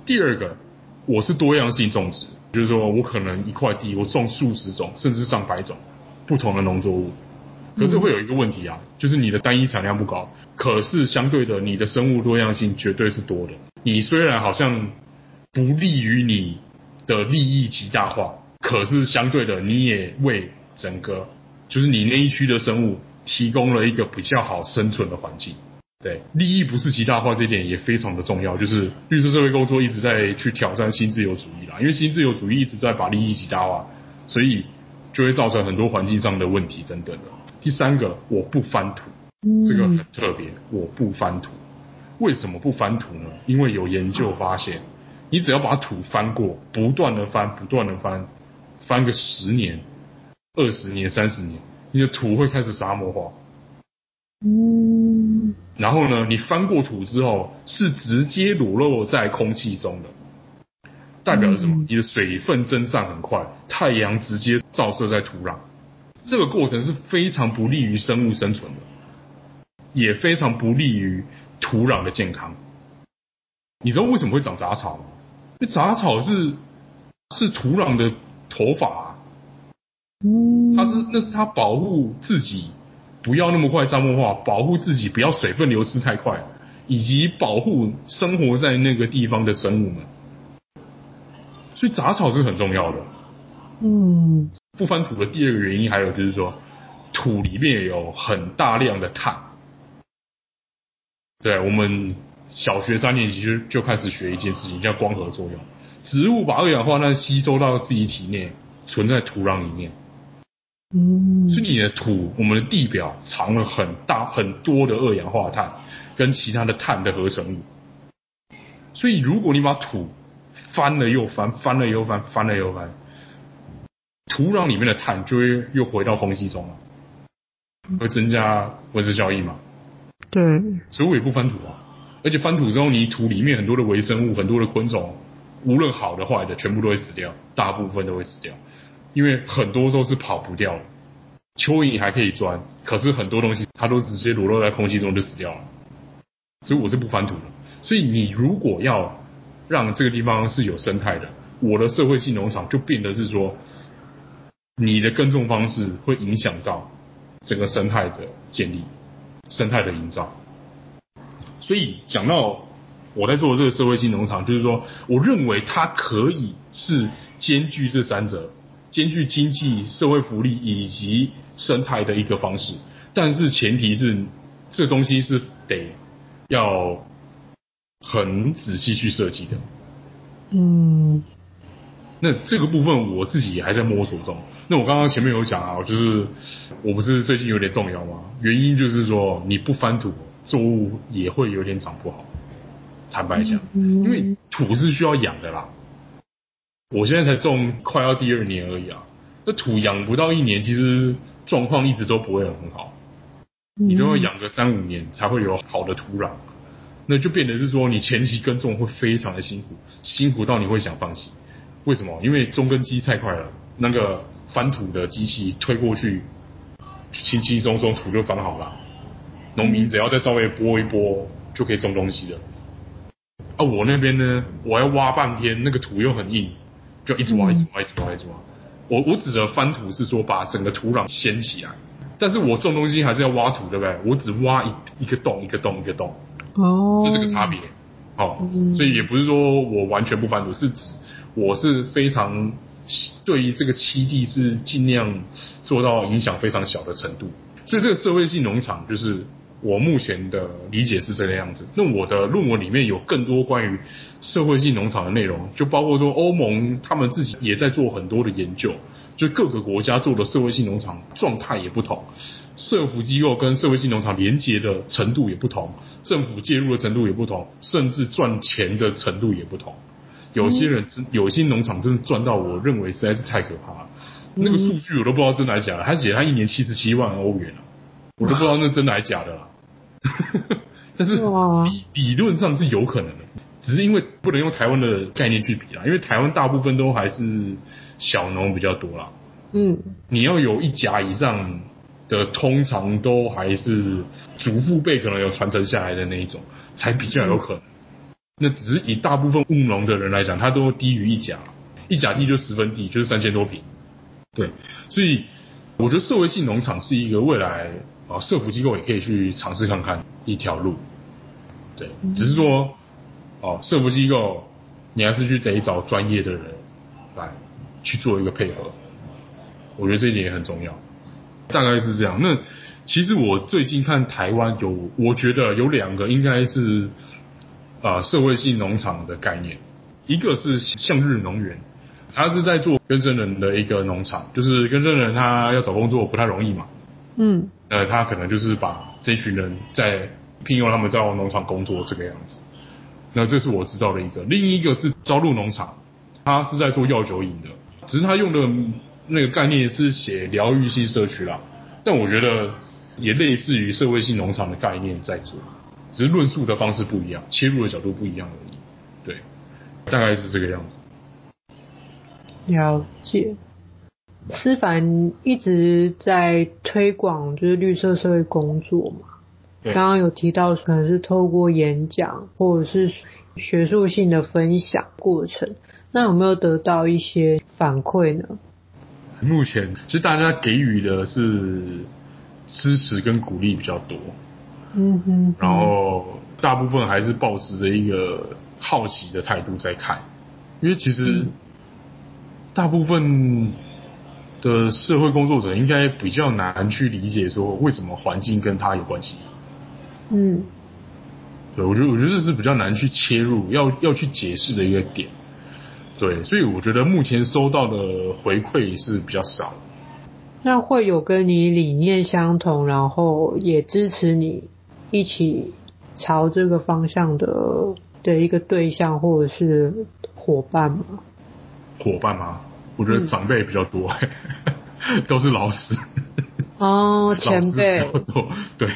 第二个，我是多样性种植，就是说我可能一块地我种数十种甚至上百种不同的农作物，可是会有一个问题啊，就是你的单一产量不高，可是相对的你的生物多样性绝对是多的。你虽然好像不利于你的利益极大化，可是相对的你也为整个就是你那一区的生物提供了一个比较好生存的环境。对，利益不是极大化，这一点也非常的重要。就是绿色社会工作一直在去挑战新自由主义啦，因为新自由主义一直在把利益极大化，所以就会造成很多环境上的问题等等的。第三个，我不翻土，这个很特别，我不翻土。为什么不翻土呢？因为有研究发现，你只要把土翻过，不断的翻，不断的翻，翻个十年、二十年、三十年，你的土会开始沙漠化。嗯，然后呢，你翻过土之后是直接裸露在空气中的，代表着什么？你的水分蒸散很快，太阳直接照射在土壤，这个过程是非常不利于生物生存的，也非常不利于土壤的健康。你知道为什么会长杂草吗？因为杂草是是土壤的头发啊，它是那是它保护自己。不要那么快沙漠化，保护自己不要水分流失太快，以及保护生活在那个地方的生物们。所以杂草是很重要的。嗯，不翻土的第二个原因还有就是说，土里面有很大量的碳。对，我们小学三年级就就开始学一件事情，叫光合作用。植物把二氧化碳吸收到自己体内，存在土壤里面。嗯，是你的土，我们的地表藏了很大很多的二氧化碳跟其他的碳的合成物，所以如果你把土翻了又翻，翻了又翻，翻了又翻，土壤里面的碳就会又回到空气中了，会增加温室效应嘛？对，所以我也不翻土啊，而且翻土之后，你土里面很多的微生物、很多的昆虫，无论好的坏的，全部都会死掉，大部分都会死掉。因为很多都是跑不掉的，蚯蚓还可以钻，可是很多东西它都直接裸露在空气中就死掉了，所以我是不翻土的。所以你如果要让这个地方是有生态的，我的社会性农场就变得是说，你的耕种方式会影响到整个生态的建立、生态的营造。所以讲到我在做的这个社会性农场，就是说，我认为它可以是兼具这三者。兼具经济、社会福利以及生态的一个方式，但是前提是这东西是得要很仔细去设计的。嗯，那这个部分我自己也还在摸索中。那我刚刚前面有讲啊，就是我不是最近有点动摇吗？原因就是说你不翻土，作物也会有点长不好。坦白讲，因为土是需要养的啦。我现在才种快要第二年而已啊，那土养不到一年，其实状况一直都不会很好，你都要养个三五年才会有好的土壤，那就变得是说你前期耕种会非常的辛苦，辛苦到你会想放弃。为什么？因为中耕机太快了，那个翻土的机器推过去，轻轻松松土就翻好了，农民只要再稍微拨一拨就可以种东西了。啊，我那边呢，我要挖半天，那个土又很硬。就一直挖，一直挖，一直挖，一直挖。我我指的翻土是说把整个土壤掀起来，但是我种东西还是要挖土，对不对？我只挖一一个洞，一个洞，一个洞。哦，是这个差别。好，所以也不是说我完全不翻土，是指我是非常对于这个栖地是尽量做到影响非常小的程度。所以这个社会性农场就是。我目前的理解是这个样子。那我的论文里面有更多关于社会性农场的内容，就包括说欧盟他们自己也在做很多的研究，就各个国家做的社会性农场状态也不同，社福机构跟社会性农场连接的程度也不同，政府介入的程度也不同，甚至赚钱的程度也不同。有些人真，有些农场真的赚到，我认为实在是太可怕了。那个数据我都不知道真的还是假的，他写他一年七十七万欧元，我都不知道那真的还是假的啦。但是理理论上是有可能的，只是因为不能用台湾的概念去比啦，因为台湾大部分都还是小农比较多啦。嗯，你要有一甲以上的，通常都还是祖父辈可能有传承下来的那一种，才比较有可能。那只是以大部分务农的人来讲，他都低于一甲，一甲地就十分地，就是三千多坪。对，所以我觉得社会性农场是一个未来啊，社福机构也可以去尝试看看一条路。对，只是说哦，社福机构你还是去得找专业的人来去做一个配合。我觉得这一点也很重要，大概是这样。那其实我最近看台湾有，我觉得有两个应该是。啊，社会性农场的概念，一个是向日农园，他是在做根生人的一个农场，就是根生人他要找工作不太容易嘛，嗯，呃，他可能就是把这群人在聘用他们在农场工作这个样子，那这是我知道的一个，另一个是朝露农场，他是在做药酒饮的，只是他用的那个概念是写疗愈性社区啦，但我觉得也类似于社会性农场的概念在做。只是论述的方式不一样，切入的角度不一样而已。对，大概是这个样子。了解。思凡一直在推广就是绿色社会工作嘛。刚刚有提到可能是透过演讲或者是学术性的分享过程，那有没有得到一些反馈呢？目前其实大家给予的是支持跟鼓励比较多。嗯哼，然后大部分还是抱持着一个好奇的态度在看，因为其实大部分的社会工作者应该比较难去理解说为什么环境跟他有关系。嗯，对，我觉得我觉得这是比较难去切入，要要去解释的一个点。对，所以我觉得目前收到的回馈是比较少。那会有跟你理念相同，然后也支持你。一起朝这个方向的的一个对象或者是伙伴吗？伙伴吗？我觉得长辈比较多，嗯、都是老师。哦，前辈比较多。对，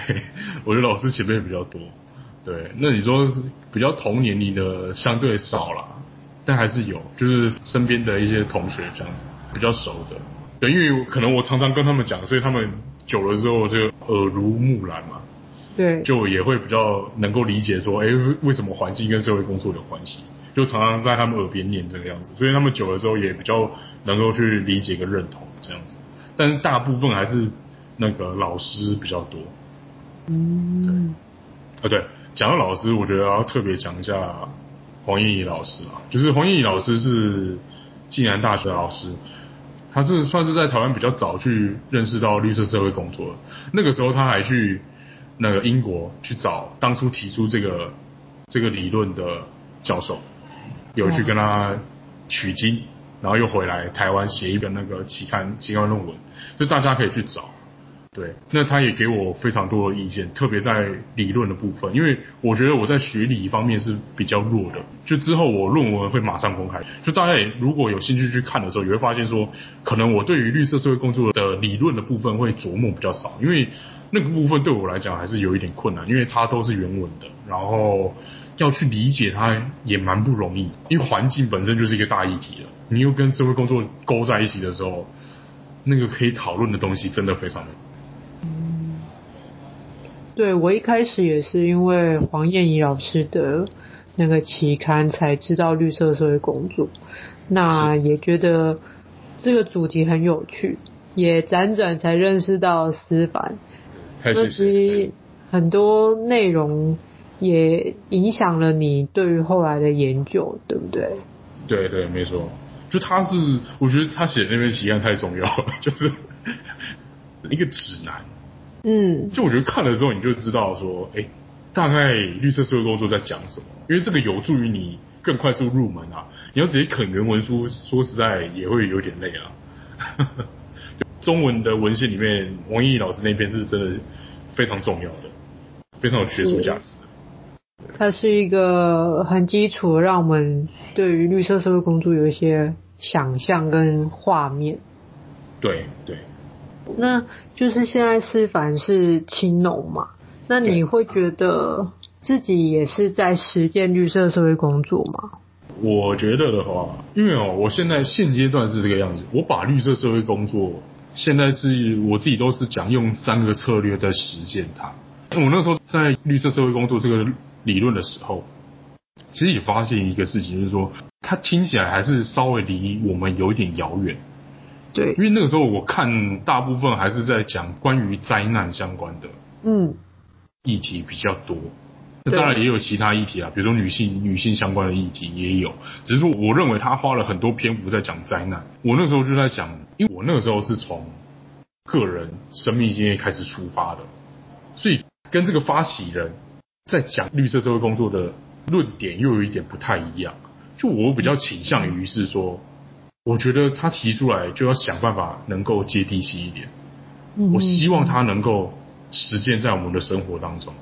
我觉得老师前辈比较多。对，那你说比较同年龄的相对少了，但还是有，就是身边的一些同学这样子比较熟的。对，因为可能我常常跟他们讲，所以他们久了之后就耳濡目染嘛。对，就也会比较能够理解说，哎，为什么环境跟社会工作有关系？就常常在他们耳边念这个样子，所以他们久了之后也比较能够去理解跟认同这样子。但是大部分还是那个老师比较多。嗯，对，啊对，讲到老师，我觉得要特别讲一下黄燕怡老师啊，就是黄燕怡老师是暨南大学的老师，他是算是在台湾比较早去认识到绿色社会工作的，那个时候他还去。那个英国去找当初提出这个这个理论的教授，有去跟他取经，然后又回来台湾写一个那个期刊期刊论文，就大家可以去找。对，那他也给我非常多的意见，特别在理论的部分，因为我觉得我在学理方面是比较弱的。就之后我论文会马上公开，就大家也如果有兴趣去看的时候，也会发现说，可能我对于绿色社会工作的理论的部分会琢磨比较少，因为。那个部分对我来讲还是有一点困难，因为它都是原文的，然后要去理解它也蛮不容易。因为环境本身就是一个大议题了，你又跟社会工作勾在一起的时候，那个可以讨论的东西真的非常的。嗯，对，我一开始也是因为黄燕怡老师的那个期刊才知道绿色社会工作，那也觉得这个主题很有趣，也辗转才认识到思凡。那其实很多内容也影响了你对于后来的研究，对不对？对对，没错。就他是，我觉得他写那篇期刊太重要了，就是一个指南。嗯。就我觉得看了之后，你就知道说，哎，大概绿色社会工作在讲什么，因为这个有助于你更快速入门啊。你要直接啃原文书，说实在也会有点累啊。中文的文献里面，王毅老师那篇是真的非常重要的，非常有学术价值的。它是一个很基础，让我们对于绿色社会工作有一些想象跟画面。对对。那就是现在思凡是青农嘛？那你会觉得自己也是在实践绿色社会工作吗？我觉得的话，因为哦，我现在现阶段是这个样子，我把绿色社会工作现在是我自己都是讲用三个策略在实践它。我那时候在绿色社会工作这个理论的时候，其实也发现一个事情，就是说它听起来还是稍微离我们有一点遥远。对，因为那个时候我看大部分还是在讲关于灾难相关的，嗯，议题比较多。那当然也有其他议题啊，比如说女性女性相关的议题也有。只是说，我认为他花了很多篇幅在讲灾难。我那时候就在想，因为我那个时候是从个人生命经验开始出发的，所以跟这个发起人在讲绿色社会工作的论点又有一点不太一样。就我比较倾向于是说。我觉得他提出来就要想办法能够接地气一点，我希望他能够实践在我们的生活当中。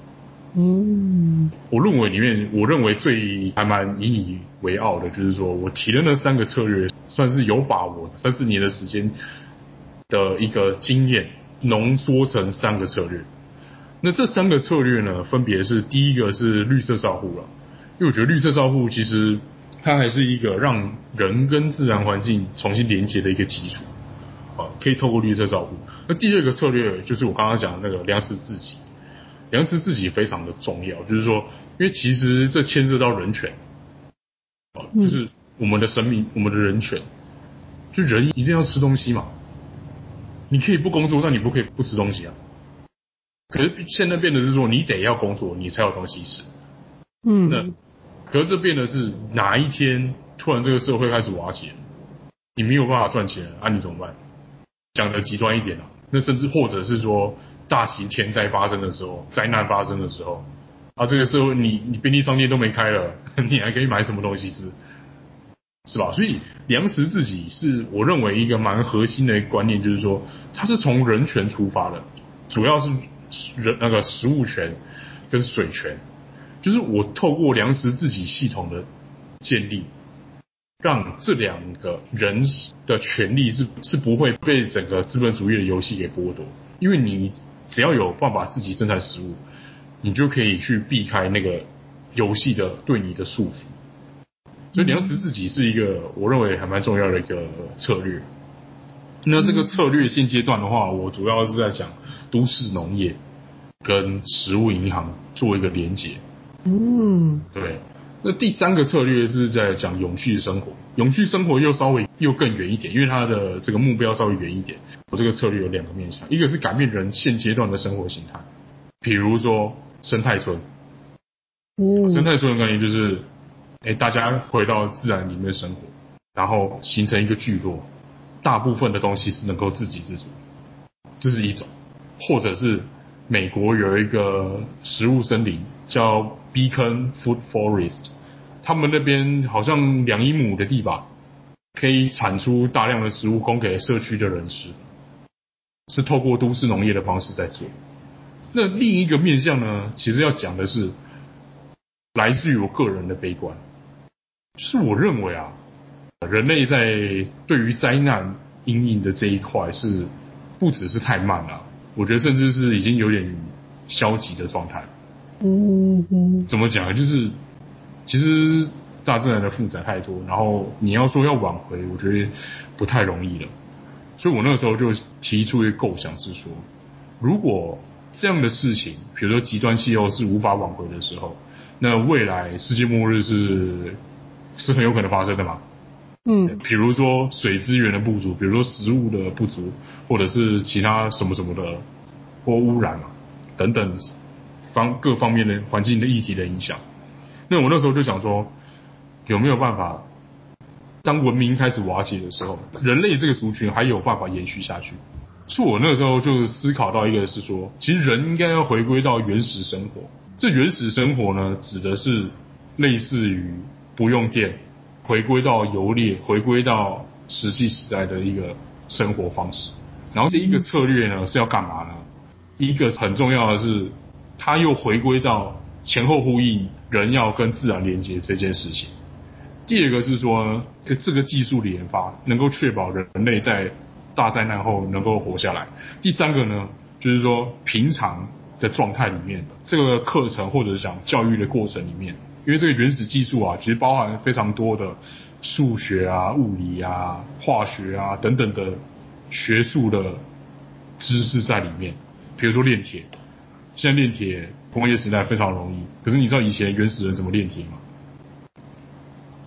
嗯，我认为里面，我认为最还蛮引以为傲的，就是说我提的那三个策略，算是有把握三四年的时间的一个经验浓缩成三个策略。那这三个策略呢，分别是第一个是绿色照护了，因为我觉得绿色照护其实。它还是一个让人跟自然环境重新连接的一个基础，啊，可以透过绿色照顾。那第二个策略就是我刚刚讲的那个粮食自给，粮食自给非常的重要，就是说，因为其实这牵涉到人权，啊，就是我们的生命，我们的人权，就人一定要吃东西嘛，你可以不工作，但你不可以不吃东西啊。可是现在变得是说，你得要工作，你才有东西吃，嗯，那。可是这变的是哪一天突然这个社会开始瓦解，你没有办法赚钱，啊你怎么办？讲的极端一点啊，那甚至或者是说大型天灾发生的时候，灾难发生的时候，啊这个社会你你便利商店都没开了，你还可以买什么东西吃？是吧？所以粮食自己是我认为一个蛮核心的观念，就是说它是从人权出发的，主要是人那个食物权跟水权。就是我透过粮食自给系统的建立，让这两个人的权利是是不会被整个资本主义的游戏给剥夺，因为你只要有办法自己生产食物，你就可以去避开那个游戏的对你的束缚。所以粮食自给是一个我认为还蛮重要的一个策略。那这个策略现阶段的话，我主要是在讲都市农业跟食物银行做一个连结。嗯，对。那第三个策略是在讲永续生活，永续生活又稍微又更远一点，因为它的这个目标稍微远一点。我这个策略有两个面向，一个是改变人现阶段的生活形态，比如说生态村。嗯，生态村的概念就是，哎，大家回到自然里面生活，然后形成一个聚落，大部分的东西是能够自给自足，这是一种，或者是。美国有一个食物森林叫 Beacon Food Forest，他们那边好像两英亩的地吧，可以产出大量的食物供给社区的人吃，是透过都市农业的方式在做。那另一个面向呢，其实要讲的是来自于我个人的悲观，是我认为啊，人类在对于灾难因应的这一块是不只是太慢了。我觉得甚至是已经有点消极的状态。嗯嗯。怎么讲？就是其实大自然的负载太多，然后你要说要挽回，我觉得不太容易了。所以我那个时候就提出一个构想，是说，如果这样的事情，比如说极端气候是无法挽回的时候，那未来世界末日是是很有可能发生的嘛？嗯，比如说水资源的不足，比如说食物的不足，或者是其他什么什么的，或污染嘛等等方各方面的环境的议题的影响。那我那时候就想说，有没有办法，当文明开始瓦解的时候，人类这个族群还有办法延续下去？是我那时候就思考到一个是说，其实人应该要回归到原始生活。这原始生活呢，指的是类似于不用电。回归到游猎，回归到石器时代的一个生活方式。然后这一个策略呢是要干嘛呢？一个很重要的是，它又回归到前后呼应，人要跟自然连接这件事情。第二个是说，这个技术的研发能够确保人类在大灾难后能够活下来。第三个呢，就是说平常的状态里面，这个课程或者是讲教育的过程里面，因为这个原始技术啊，其实包含非常多的数学啊、物理啊、化学啊等等的学术的知识在里面。比如说炼铁，现在炼铁工业时代非常容易，可是你知道以前原始人怎么炼铁吗？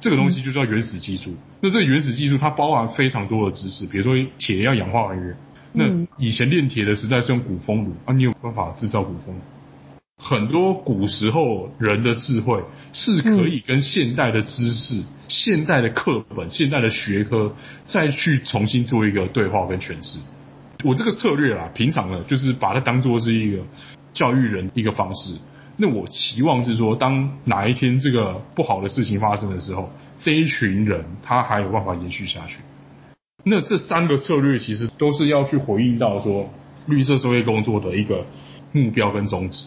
这个东西就叫原始技术。那这个原始技术它包含非常多的知识，比如说铁要氧化还原，那以前炼铁的时代是用鼓风炉啊，你有办法制造鼓风？很多古时候人的智慧是可以跟现代的知识、现代的课本、现代的学科再去重新做一个对话跟诠释。我这个策略啊，平常呢就是把它当做是一个教育人一个方式。那我期望是说，当哪一天这个不好的事情发生的时候，这一群人他还有办法延续下去。那这三个策略其实都是要去回应到说绿色社会工作的一个目标跟宗旨。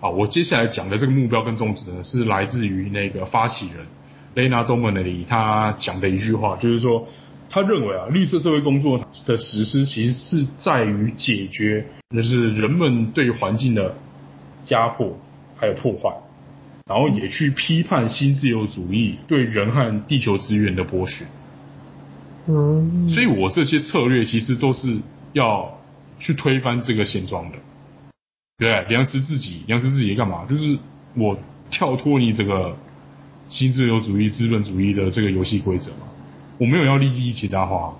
啊，我接下来讲的这个目标跟宗旨呢，是来自于那个发起人 Lena Domenelli 他讲的一句话，就是说。他认为啊，绿色社会工作的实施其实是在于解决，就是人们对环境的压迫还有破坏，然后也去批判新自由主义对人和地球资源的剥削。嗯，所以我这些策略其实都是要去推翻这个现状的。对，粮食自己，粮食自己干嘛？就是我跳脱你这个新自由主义、资本主义的这个游戏规则嘛。我没有要利益其他化，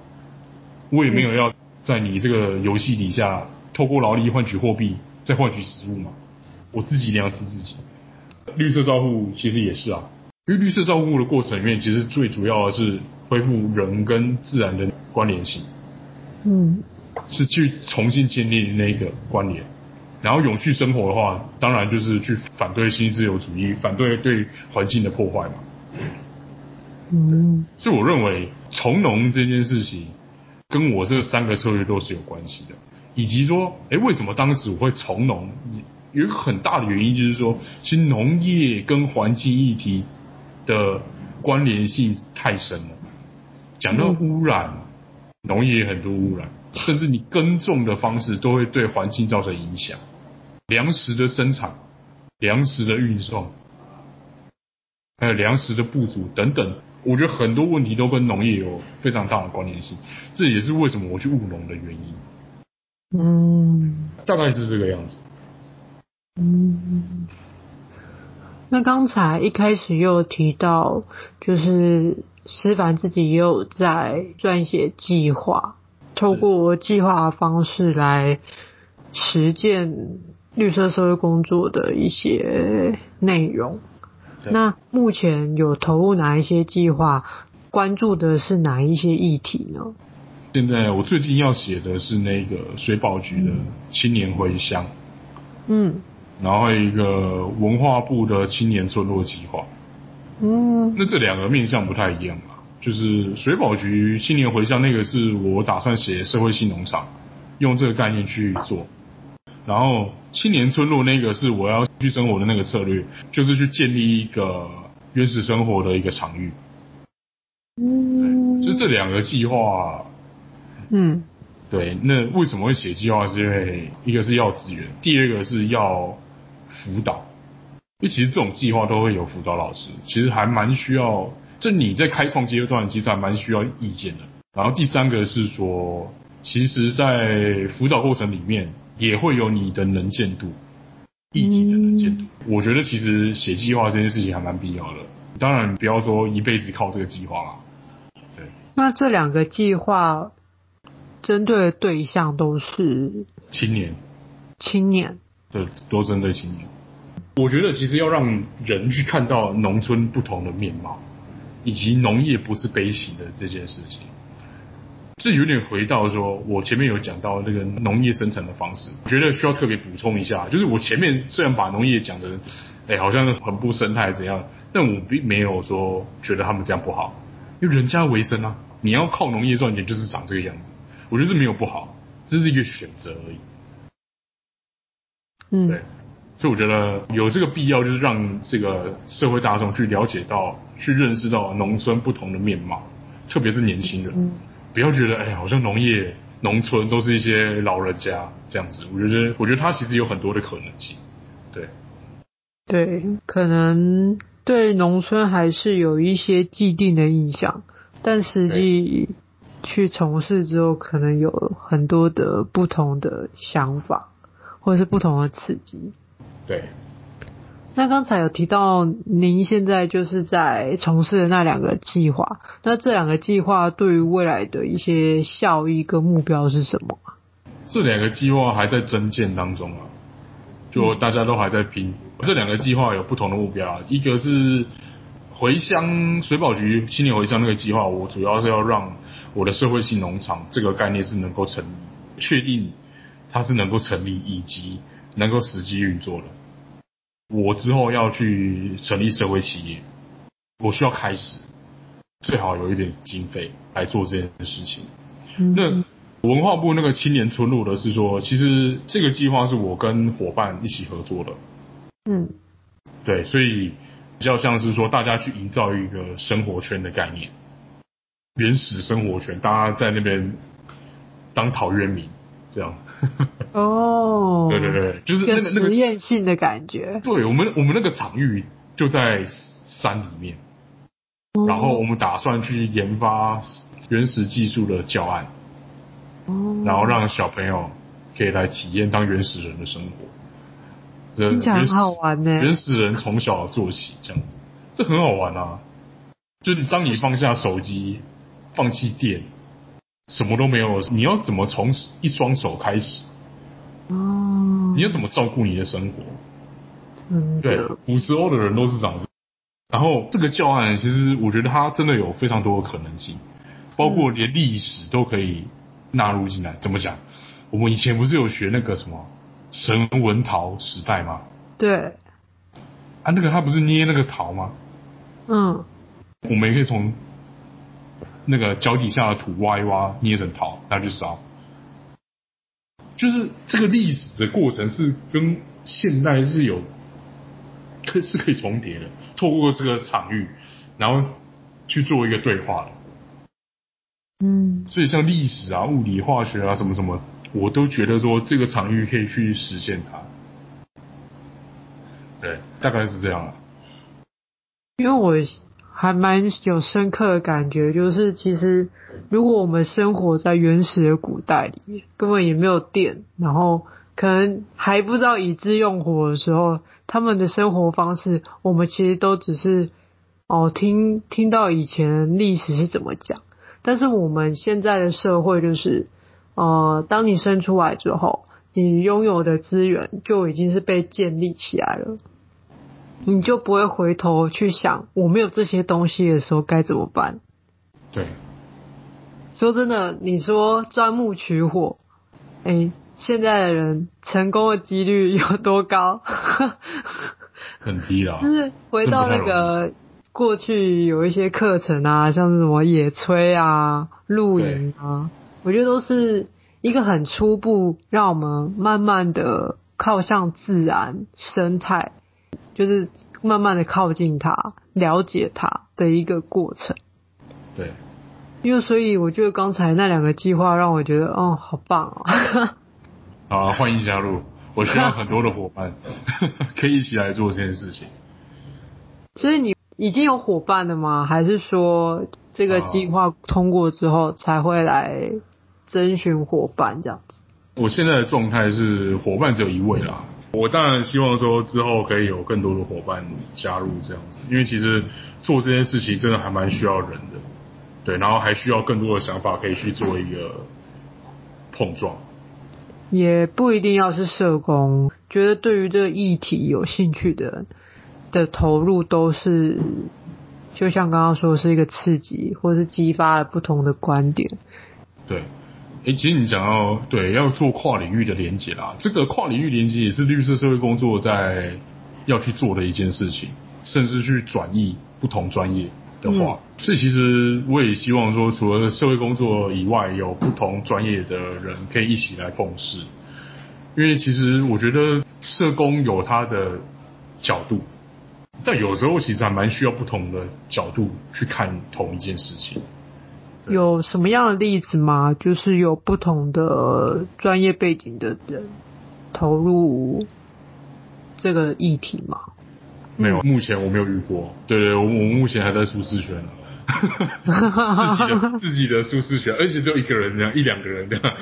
我也没有要在你这个游戏底下透过劳力换取货币，再换取食物嘛。我自己一定要吃自己。绿色照护其实也是啊，因为绿色照护的过程里面，其实最主要的是恢复人跟自然的关联性。嗯，是去重新建立那个关联，然后永续生活的话，当然就是去反对新自由主义，反对对环境的破坏嘛。嗯，所以我认为从农这件事情跟我这三个策略都是有关系的，以及说，哎，为什么当时我会从农？有一个很大的原因就是说，其实农业跟环境议题的关联性太深了。讲到污染，农业很多污染，甚至你耕种的方式都会对环境造成影响，粮食的生产、粮食的运送，还有粮食的不足等等。我觉得很多问题都跟农业有非常大的关联性，这也是为什么我去务农的原因。嗯，大概是这个样子。嗯，那刚才一开始又提到，就是思凡自己也有在撰写计划，透过计划的方式来实践绿色社会工作的一些内容。那目前有投入哪一些计划？关注的是哪一些议题呢？现在我最近要写的是那个水保局的青年回乡，嗯，然后一个文化部的青年村落计划，嗯，那这两个面向不太一样嘛。就是水保局青年回乡那个是我打算写社会性农场，用这个概念去做。然后青年村落那个是我要去生活的那个策略，就是去建立一个原始生活的一个场域。嗯，就这两个计划，嗯，对。那为什么会写计划？是因为一个是要资源，第二个是要辅导。因为其实这种计划都会有辅导老师，其实还蛮需要。就你在开创阶段，其实还蛮需要意见的。然后第三个是说，其实，在辅导过程里面。也会有你的能见度，议题的能见度。嗯、我觉得其实写计划这件事情还蛮必要的。当然，不要说一辈子靠这个计划啦。对。那这两个计划针对的对象都是青年。青年。对，都针对青年。我觉得其实要让人去看到农村不同的面貌，以及农业不是悲喜的这件事情。这有点回到说，我前面有讲到那个农业生产的方式，我觉得需要特别补充一下。就是我前面虽然把农业讲的，哎，好像很不生态怎样，但我并没有说觉得他们这样不好，因为人家为生啊，你要靠农业赚钱就是长这个样子。我觉得这没有不好，这是一个选择而已。嗯，对，所以我觉得有这个必要，就是让这个社会大众去了解到、去认识到农村不同的面貌，特别是年轻人，嗯、不要觉得哎，好像农业、农村都是一些老人家这样子。我觉得，我觉得它其实有很多的可能性。对，对，可能对农村还是有一些既定的印象，但实际去从事之后，可能有很多的不同的想法。或者是不同的刺激，对。那刚才有提到您现在就是在从事的那两个计划，那这两个计划对于未来的一些效益跟目标是什么？这两个计划还在增建当中啊，就大家都还在拼。这两个计划有不同的目标啊，一个是回乡水保局青年回乡那个计划，我主要是要让我的社会性农场这个概念是能够成立，确定。它是能够成立以及能够实际运作的。我之后要去成立社会企业，我需要开始，最好有一点经费来做这件事情。嗯、那文化部那个青年村落的是说，其实这个计划是我跟伙伴一起合作的。嗯，对，所以比较像是说大家去营造一个生活圈的概念，原始生活圈，大家在那边当陶渊明这样。哦，对对对，就是那个那个实验性的感觉。对，我们我们那个场域就在山里面，哦、然后我们打算去研发原始技术的教案，哦，然后让小朋友可以来体验当原始人的生活，听起来很好玩呢。原始人从小做起，这样子，这很好玩啊！就是当你放下手机，放弃电。什么都没有，你要怎么从一双手开始？哦，你要怎么照顾你的生活？嗯，对，古时候的人都是这样子。然后这个教案，其实我觉得它真的有非常多的可能性，包括连历史都可以纳入进来。怎么讲？我们以前不是有学那个什么神文陶时代吗？对。啊，那个他不是捏那个陶吗？嗯。我们也可以从。那个脚底下的土挖一挖，捏成陶，拿去烧。就是这个历史的过程是跟现代是有，可是可以重叠的。透过这个场域，然后去做一个对话的。嗯，所以像历史啊、物理、化学啊什么什么，我都觉得说这个场域可以去实现它。对，大概是这样啊。因为我。还蛮有深刻的感觉，就是其实如果我们生活在原始的古代里面，根本也没有电，然后可能还不知道已知用火的时候，他们的生活方式，我们其实都只是哦听听到以前历史是怎么讲，但是我们现在的社会就是，呃，当你生出来之后，你拥有的资源就已经是被建立起来了。你就不会回头去想，我没有这些东西的时候该怎么办？对。说真的，你说钻木取火，哎，现在的人成功的几率有多高？很低了。就是回到那个过去有一些课程啊，像是什么野炊啊、露营啊，我觉得都是一个很初步，让我们慢慢的靠向自然生态。就是慢慢的靠近他，了解他的一个过程。对，因为所以我觉得刚才那两个计划让我觉得，哦，好棒哦！好，欢迎加入，我需要很多的伙伴，可以一起来做这件事情。所以你已经有伙伴了吗？还是说这个计划通过之后才会来征询伙伴这样子？我现在的状态是伙伴只有一位啦。我当然希望说之后可以有更多的伙伴加入这样子，因为其实做这件事情真的还蛮需要人的，对，然后还需要更多的想法可以去做一个碰撞。也不一定要是社工，觉得对于这个议题有兴趣的人的投入都是，就像刚刚说是一个刺激，或是激发了不同的观点。对。哎，其实你讲到对，要做跨领域的连接啦，这个跨领域连接也是绿色社会工作在要去做的一件事情，甚至去转移不同专业，的话，嗯、所以其实我也希望说，除了社会工作以外，有不同专业的人可以一起来共事。因为其实我觉得社工有他的角度，但有时候其实还蛮需要不同的角度去看同一件事情。有什么样的例子吗？就是有不同的专业背景的人投入这个议题吗？没有，目前我没有遇过。对对，我我目前还在舒适圈，自己的自己的舒适圈，而且只有一个人这样，一两个人这样。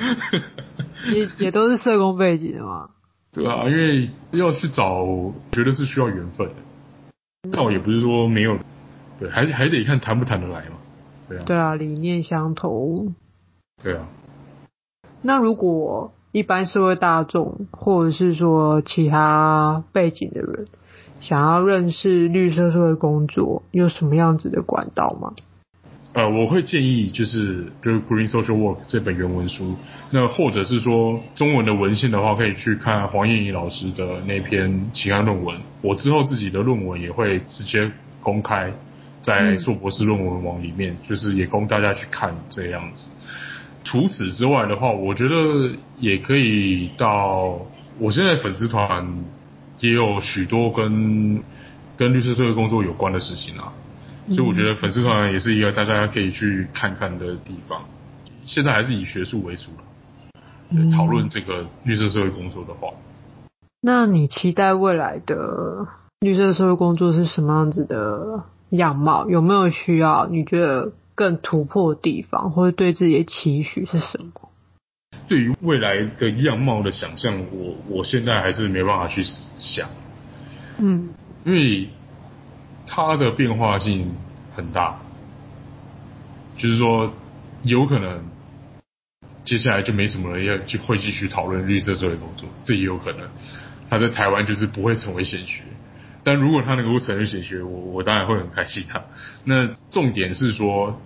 也也都是社工背景的嘛。对啊，因为要去找，觉得是需要缘分的。但我也不是说没有，对，还还得看谈不谈得来嘛。对啊，对啊，理念相同。对啊。那如果一般社会大众，或者是说其他背景的人，想要认识绿色社会工作，有什么样子的管道吗？呃，我会建议就是就是《Green Social Work》这本原文书，那或者是说中文的文献的话，可以去看黄燕仪老师的那篇期刊论文。我之后自己的论文也会直接公开在硕博士论文网里面，嗯、就是也供大家去看这样子。除此之外的话，我觉得也可以到我现在粉丝团。也有许多跟跟绿色社会工作有关的事情啊，所以我觉得粉丝团也是一个大家可以去看看的地方。现在还是以学术为主了，讨论这个绿色社会工作的话。那你期待未来的绿色社会工作是什么样子的样貌？有没有需要你觉得更突破的地方，或者对自己的期许是什么？对于未来的样貌的想象，我我现在还是没办法去想，嗯，因为它的变化性很大，就是说有可能接下来就没什么人要就会继续讨论绿色社会工作，这也有可能。他在台湾就是不会成为显学，但如果他能够成为显学，我我当然会很开心啊。那重点是说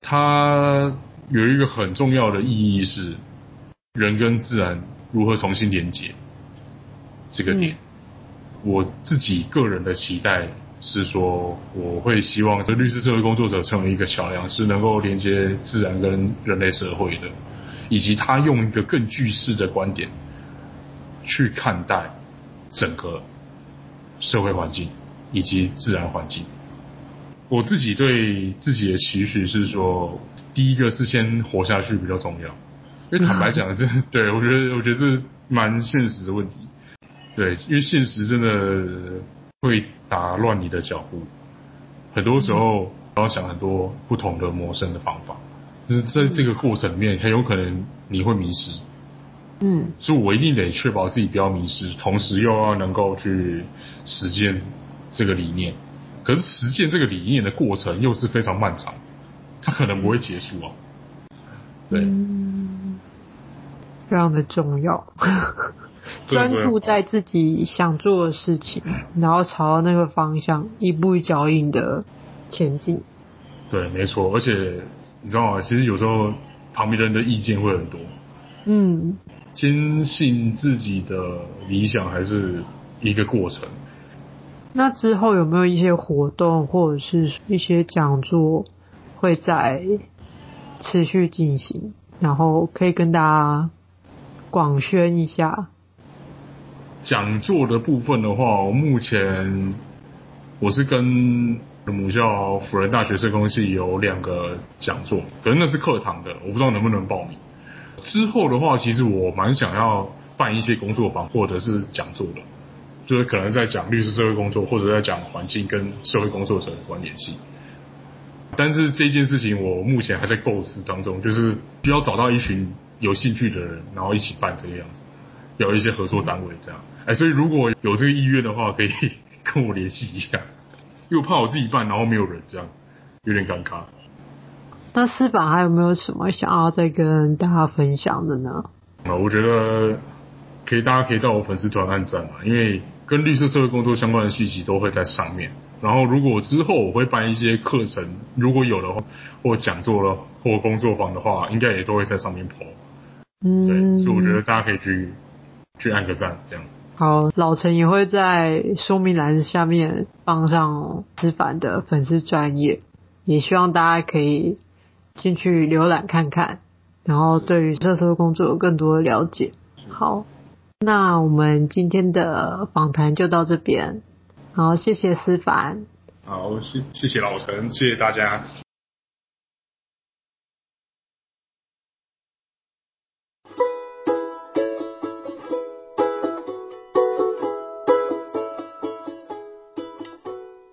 他。有一个很重要的意义是，人跟自然如何重新连接这个点。嗯、我自己个人的期待是说，我会希望这律师社会工作者成为一个桥梁，是能够连接自然跟人类社会的，以及他用一个更具视的观点去看待整个社会环境以及自然环境。我自己对自己的期许是说。第一个是先活下去比较重要，因为坦白讲，这对我觉得我觉得这蛮现实的问题。对，因为现实真的会打乱你的脚步，很多时候要想很多不同的谋生的方法，就是在这个过程里面很有可能你会迷失。嗯，所以我一定得确保自己不要迷失，同时又要能够去实践这个理念。可是实践这个理念的过程又是非常漫长。它可能不会结束啊，对，嗯，非常的重要，专注在自己想做的事情，然后朝那个方向一步一脚印的前进。对，没错，而且你知道吗？其实有时候旁边人的意见会很多，嗯，坚信自己的理想还是一个过程。那之后有没有一些活动或者是一些讲座？会在持续进行，然后可以跟大家广宣一下。讲座的部分的话，我目前我是跟母校辅仁大学社工系有两个讲座，可能那是课堂的，我不知道能不能报名。之后的话，其实我蛮想要办一些工作坊或者是讲座的，就是可能在讲律师社会工作，或者在讲环境跟社会工作者的关联性。但是这件事情我目前还在构思当中，就是需要找到一群有兴趣的人，然后一起办这个样子，有一些合作单位这样。哎，所以如果有这个意愿的话，可以 跟我联系一下，因为我怕我自己办，然后没有人这样，有点尴尬。那思帆还有没有什么想要再跟大家分享的呢？啊，我觉得可以，大家可以到我粉丝团按赞嘛，因为跟绿色社会工作相关的讯息都会在上面。然后，如果之后我会办一些课程，如果有的话，或讲座了，或工作坊的话，应该也都会在上面 po。嗯，对，所以我觉得大家可以去去按个赞，这样。好，老陈也会在说明栏下面放上思帆的粉丝专业，也希望大家可以进去浏览看看，然后对于社会工作有更多的了解。好，那我们今天的访谈就到这边，好，谢谢思凡。好，谢谢谢老陈，谢谢大家。